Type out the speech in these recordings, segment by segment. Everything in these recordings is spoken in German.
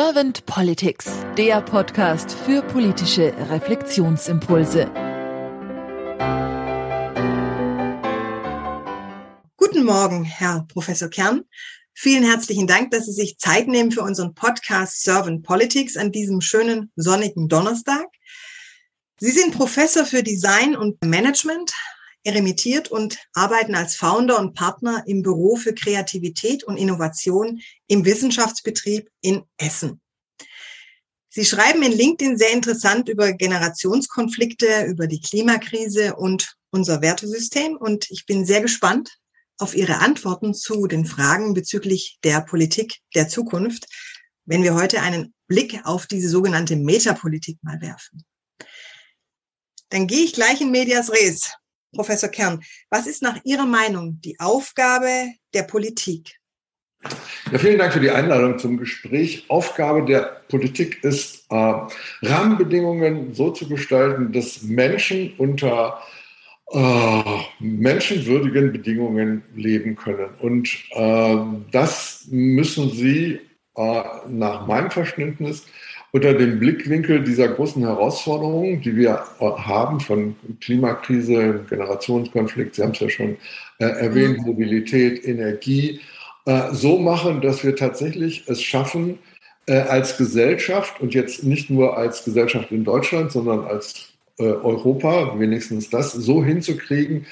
Servant Politics, der Podcast für politische Reflexionsimpulse. Guten Morgen, Herr Professor Kern. Vielen herzlichen Dank, dass Sie sich Zeit nehmen für unseren Podcast Servant Politics an diesem schönen sonnigen Donnerstag. Sie sind Professor für Design und Management, eremitiert und arbeiten als Founder und Partner im Büro für Kreativität und Innovation im Wissenschaftsbetrieb in Essen. Sie schreiben in LinkedIn sehr interessant über Generationskonflikte, über die Klimakrise und unser Wertesystem. Und ich bin sehr gespannt auf Ihre Antworten zu den Fragen bezüglich der Politik der Zukunft, wenn wir heute einen Blick auf diese sogenannte Metapolitik mal werfen. Dann gehe ich gleich in Medias Res. Professor Kern, was ist nach Ihrer Meinung die Aufgabe der Politik? Ja, vielen Dank für die Einladung zum Gespräch. Aufgabe der Politik ist, äh, Rahmenbedingungen so zu gestalten, dass Menschen unter äh, menschenwürdigen Bedingungen leben können. Und äh, das müssen sie äh, nach meinem Verständnis unter dem Blickwinkel dieser großen Herausforderungen, die wir haben von Klimakrise, Generationskonflikt, Sie haben es ja schon äh, erwähnt, mhm. Mobilität, Energie, äh, so machen, dass wir tatsächlich es schaffen, äh, als Gesellschaft und jetzt nicht nur als Gesellschaft in Deutschland, sondern als äh, Europa, wenigstens das, so hinzukriegen,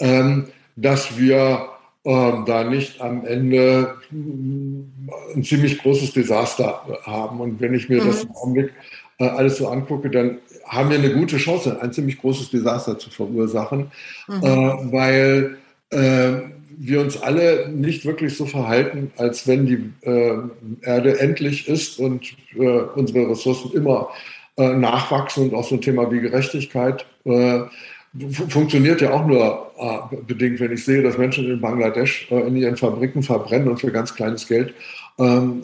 ähm, dass wir da nicht am Ende ein ziemlich großes Desaster haben. Und wenn ich mir mhm. das im Augenblick äh, alles so angucke, dann haben wir eine gute Chance, ein ziemlich großes Desaster zu verursachen, mhm. äh, weil äh, wir uns alle nicht wirklich so verhalten, als wenn die Erde endlich ist und unsere Ressourcen immer nachwachsen und auch so ein Thema wie Gerechtigkeit funktioniert ja auch nur äh, bedingt, wenn ich sehe, dass Menschen in Bangladesch äh, in ihren Fabriken verbrennen und für ganz kleines Geld ähm,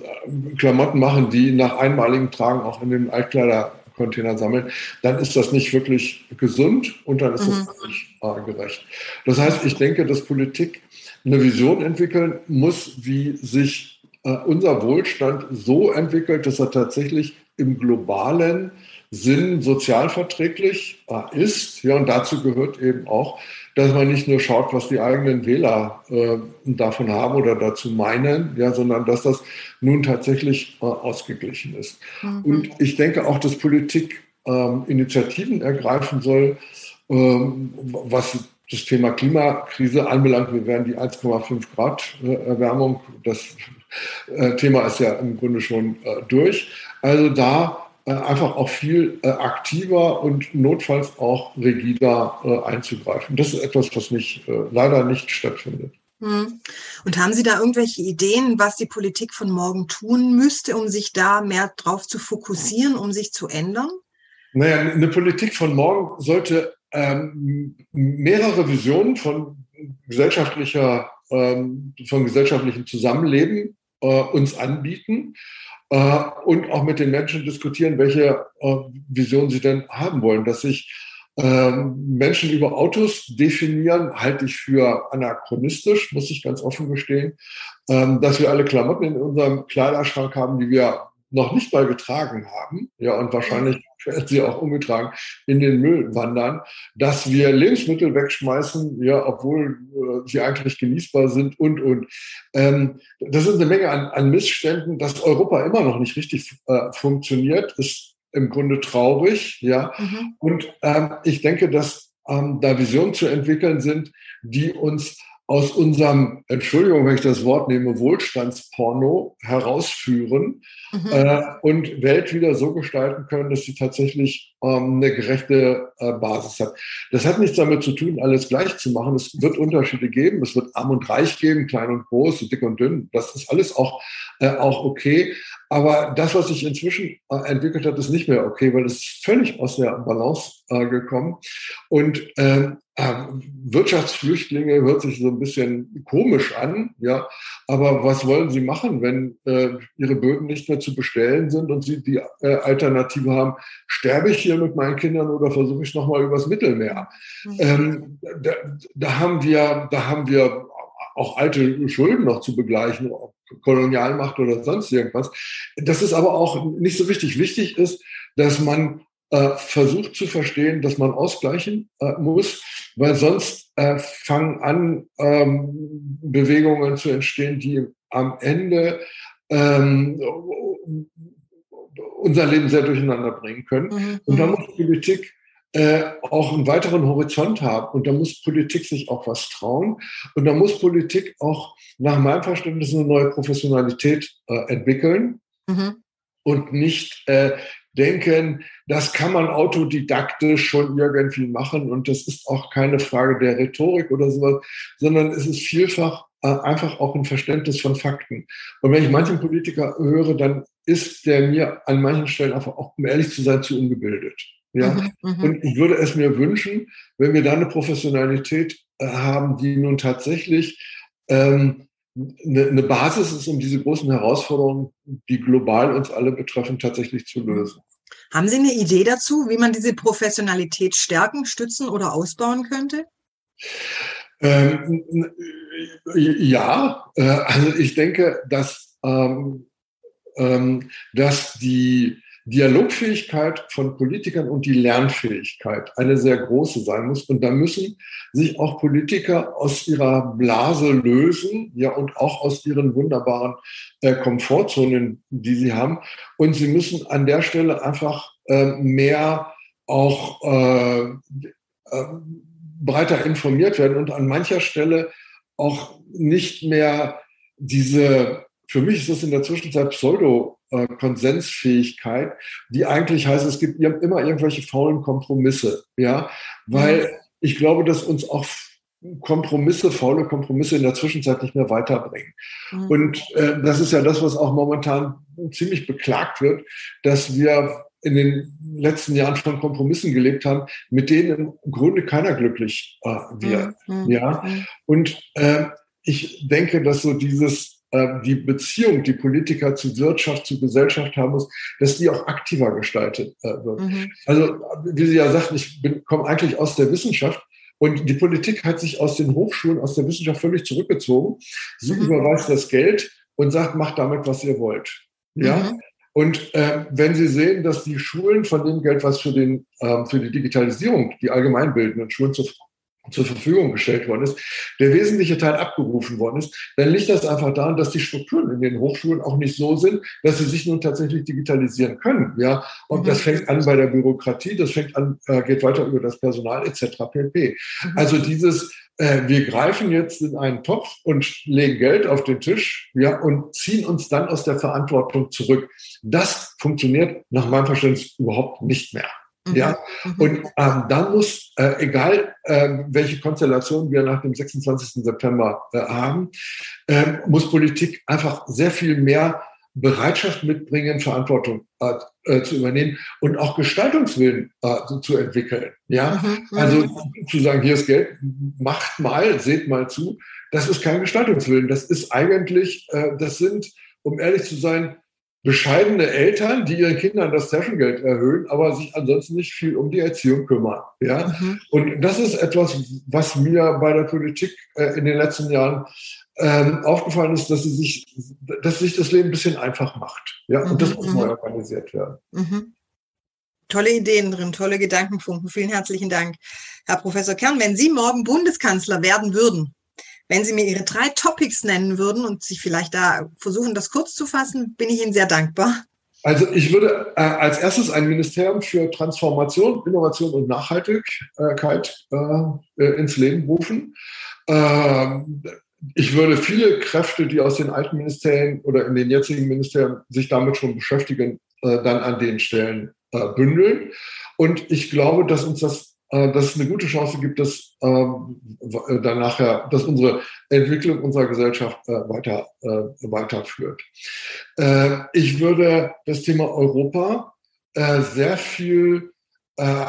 Klamotten machen, die nach einmaligem Tragen auch in den Altkleidercontainer sammeln, dann ist das nicht wirklich gesund und dann ist mhm. das nicht äh, gerecht. Das heißt, ich denke, dass Politik eine Vision entwickeln muss, wie sich äh, unser Wohlstand so entwickelt, dass er tatsächlich im globalen Sinn sozialverträglich äh, ist. Ja, und dazu gehört eben auch, dass man nicht nur schaut, was die eigenen Wähler äh, davon haben oder dazu meinen, ja, sondern dass das nun tatsächlich äh, ausgeglichen ist. Mhm. Und ich denke auch, dass Politik ähm, Initiativen ergreifen soll, ähm, was das Thema Klimakrise anbelangt. Wir werden die 1,5 Grad äh, Erwärmung, das äh, Thema ist ja im Grunde schon äh, durch. Also da einfach auch viel äh, aktiver und notfalls auch rigider äh, einzugreifen. Das ist etwas, was nicht, leider nicht stattfindet. Hm. Und haben Sie da irgendwelche Ideen, was die Politik von morgen tun müsste, um sich da mehr drauf zu fokussieren, um sich zu ändern? Naja, eine Politik von morgen sollte ähm, mehrere Visionen von gesellschaftlicher, ähm, von gesellschaftlichem Zusammenleben äh, uns anbieten äh, und auch mit den Menschen diskutieren, welche äh, Vision sie denn haben wollen. Dass sich ähm, Menschen über Autos definieren, halte ich für anachronistisch, muss ich ganz offen gestehen. Ähm, dass wir alle Klamotten in unserem Kleiderschrank haben, die wir noch nicht mal getragen haben, ja, und wahrscheinlich werden sie auch umgetragen, in den Müll wandern, dass wir Lebensmittel wegschmeißen, ja, obwohl äh, sie eigentlich genießbar sind und, und. Ähm, das ist eine Menge an, an Missständen, dass Europa immer noch nicht richtig äh, funktioniert, ist im Grunde traurig, ja. Mhm. Und ähm, ich denke, dass ähm, da Visionen zu entwickeln sind, die uns aus unserem, Entschuldigung, wenn ich das Wort nehme, Wohlstandsporno herausführen mhm. äh, und Welt wieder so gestalten können, dass sie tatsächlich eine gerechte äh, Basis hat. Das hat nichts damit zu tun, alles gleich zu machen. Es wird Unterschiede geben. Es wird arm und reich geben, klein und groß, dick und dünn. Das ist alles auch, äh, auch okay. Aber das, was sich inzwischen äh, entwickelt hat, ist nicht mehr okay, weil es völlig aus der Balance äh, gekommen. Und ähm, äh, Wirtschaftsflüchtlinge hört sich so ein bisschen komisch an, ja. Aber was wollen sie machen, wenn äh, ihre Böden nicht mehr zu bestellen sind und sie die äh, Alternative haben? Sterbe ich hier mit meinen Kindern oder versuche ich nochmal übers Mittelmeer? Mhm. Ähm, da, da haben wir, da haben wir auch alte Schulden noch zu begleichen, Kolonialmacht oder sonst irgendwas. Das ist aber auch nicht so wichtig. Wichtig ist, dass man äh, versucht zu verstehen, dass man ausgleichen äh, muss, weil sonst äh, fangen an, ähm, Bewegungen zu entstehen, die am Ende ähm, unser Leben sehr durcheinander bringen können. Mhm. Und da mhm. muss Politik äh, auch einen weiteren Horizont haben. Und da muss Politik sich auch was trauen. Und da muss Politik auch nach meinem Verständnis eine neue Professionalität äh, entwickeln mhm. und nicht äh, denken, das kann man autodidaktisch schon irgendwie machen. Und das ist auch keine Frage der Rhetorik oder sowas, sondern es ist vielfach äh, einfach auch ein Verständnis von Fakten. Und wenn ich manchen Politiker höre, dann ist der mir an manchen Stellen einfach auch, um ehrlich zu sein, zu ungebildet. Ja? Mhm, mhm, und ich würde es mir wünschen, wenn wir da eine Professionalität äh, haben, die nun tatsächlich ähm, eine, eine Basis ist, um diese großen Herausforderungen, die global uns alle betreffen, tatsächlich zu lösen. Haben Sie eine Idee dazu, wie man diese Professionalität stärken, stützen oder ausbauen könnte? Ähm, ja, äh, also ich denke, dass, ähm, ähm, dass die Dialogfähigkeit von Politikern und die Lernfähigkeit eine sehr große sein muss. Und da müssen sich auch Politiker aus ihrer Blase lösen, ja, und auch aus ihren wunderbaren äh, Komfortzonen, die sie haben. Und sie müssen an der Stelle einfach äh, mehr auch äh, äh, breiter informiert werden und an mancher Stelle auch nicht mehr diese, für mich ist das in der Zwischenzeit Pseudo- äh, Konsensfähigkeit, die eigentlich heißt, es gibt immer irgendwelche faulen Kompromisse, ja, weil mhm. ich glaube, dass uns auch Kompromisse, faule Kompromisse in der Zwischenzeit nicht mehr weiterbringen. Mhm. Und äh, das ist ja das, was auch momentan ziemlich beklagt wird, dass wir in den letzten Jahren von Kompromissen gelebt haben, mit denen im Grunde keiner glücklich äh, wird. Mhm. Ja, mhm. und äh, ich denke, dass so dieses die Beziehung, die Politiker zu Wirtschaft, zu Gesellschaft haben muss, dass die auch aktiver gestaltet äh, wird. Mhm. Also, wie Sie ja sagten, ich komme eigentlich aus der Wissenschaft und die Politik hat sich aus den Hochschulen, aus der Wissenschaft völlig zurückgezogen. Sie mhm. überweist das Geld und sagt, macht damit, was ihr wollt. Ja. Mhm. Und äh, wenn Sie sehen, dass die Schulen von dem Geld, was für, den, äh, für die Digitalisierung, die allgemeinbildenden Schulen zur zur Verfügung gestellt worden ist, der wesentliche Teil abgerufen worden ist, dann liegt das einfach daran, dass die Strukturen in den Hochschulen auch nicht so sind, dass sie sich nun tatsächlich digitalisieren können. Ja, und mhm. das fängt an bei der Bürokratie, das fängt an, äh, geht weiter über das Personal etc. pp. Mhm. Also dieses äh, wir greifen jetzt in einen Topf und legen Geld auf den Tisch ja, und ziehen uns dann aus der Verantwortung zurück. Das funktioniert nach meinem Verständnis überhaupt nicht mehr. Ja, mhm. und ähm, dann muss, äh, egal äh, welche Konstellation wir nach dem 26. September äh, haben, äh, muss Politik einfach sehr viel mehr Bereitschaft mitbringen, Verantwortung äh, äh, zu übernehmen und auch Gestaltungswillen äh, zu, entwickeln. Ja, mhm. mhm. also zu sagen, hier ist Geld, macht mal, seht mal zu. Das ist kein Gestaltungswillen. Das ist eigentlich, das sind, um ehrlich zu sein, bescheidene Eltern, die ihren Kindern das Taschengeld erhöhen, aber sich ansonsten nicht viel um die Erziehung kümmern. Ja? Mhm. Und das ist etwas, was mir bei der Politik äh, in den letzten Jahren ähm, aufgefallen ist, dass sie sich, dass sich das Leben ein bisschen einfach macht. Ja, mhm. und das muss neu mhm. organisiert werden. Mhm. Tolle Ideen drin, tolle Gedankenfunken. Vielen herzlichen Dank, Herr Professor Kern. Wenn Sie morgen Bundeskanzler werden würden, wenn Sie mir Ihre drei Topics nennen würden und sich vielleicht da versuchen, das kurz zu fassen, bin ich Ihnen sehr dankbar. Also ich würde äh, als erstes ein Ministerium für Transformation, Innovation und Nachhaltigkeit äh, äh ins Leben rufen. Ähm, ich würde viele Kräfte, die aus den alten Ministerien oder in den jetzigen Ministerien sich damit schon beschäftigen, äh, dann an den Stellen äh, bündeln. Und ich glaube, dass uns das dass es eine gute Chance gibt, dass ähm, äh, dann nachher, dass unsere Entwicklung unserer Gesellschaft äh, weiter äh, weiterführt. Äh, ich würde das Thema Europa äh, sehr viel äh,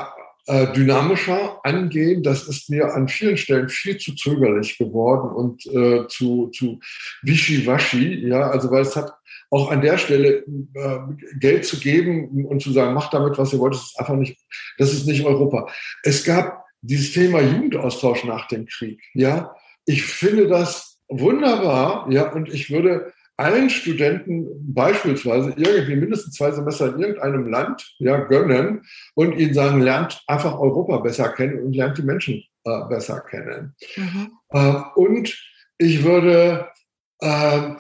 äh, dynamischer angehen. Das ist mir an vielen Stellen viel zu zögerlich geworden und äh, zu, zu wischiwaschi. Ja, also weil es hat auch an der Stelle äh, Geld zu geben und zu sagen, macht damit, was ihr wollt, das ist einfach nicht, das ist nicht Europa. Es gab dieses Thema Jugendaustausch nach dem Krieg. Ja, ich finde das wunderbar, ja, und ich würde allen Studenten beispielsweise irgendwie mindestens zwei Semester in irgendeinem Land ja, gönnen und ihnen sagen, lernt einfach Europa besser kennen und lernt die Menschen äh, besser kennen. Mhm. Äh, und ich würde äh,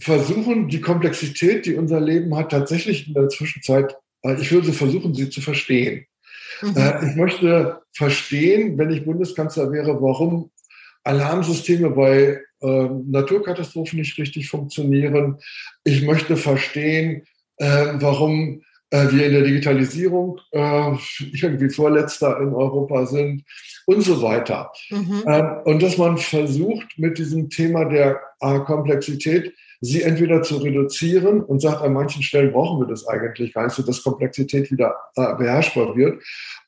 versuchen, die Komplexität, die unser Leben hat, tatsächlich in der Zwischenzeit, äh, ich würde versuchen, sie zu verstehen. Mhm. Äh, ich möchte verstehen, wenn ich Bundeskanzler wäre, warum Alarmsysteme bei äh, Naturkatastrophen nicht richtig funktionieren. Ich möchte verstehen, äh, warum äh, wir in der Digitalisierung äh, irgendwie Vorletzter in Europa sind und so weiter. Mhm. Ähm, und dass man versucht, mit diesem Thema der Komplexität sie entweder zu reduzieren und sagt, an manchen Stellen brauchen wir das eigentlich gar nicht, so dass Komplexität wieder äh, beherrschbar wird.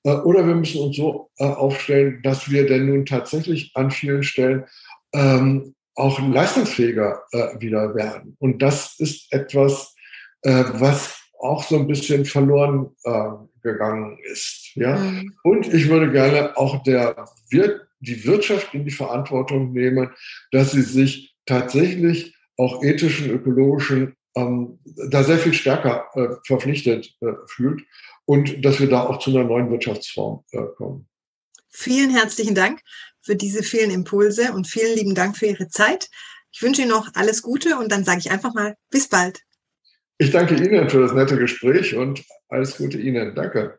Äh, oder wir müssen uns so äh, aufstellen, dass wir denn nun tatsächlich an vielen Stellen ähm, auch leistungsfähiger äh, wieder werden. Und das ist etwas, äh, was auch so ein bisschen verloren äh, gegangen ist. Ja? Mhm. Und ich würde gerne auch der Wir die Wirtschaft in die Verantwortung nehmen, dass sie sich tatsächlich auch ethischen, ökologischen, ähm, da sehr viel stärker äh, verpflichtet äh, fühlt und dass wir da auch zu einer neuen Wirtschaftsform äh, kommen. Vielen herzlichen Dank für diese vielen Impulse und vielen lieben Dank für Ihre Zeit. Ich wünsche Ihnen noch alles Gute und dann sage ich einfach mal bis bald. Ich danke Ihnen für das nette Gespräch und alles Gute Ihnen. Danke.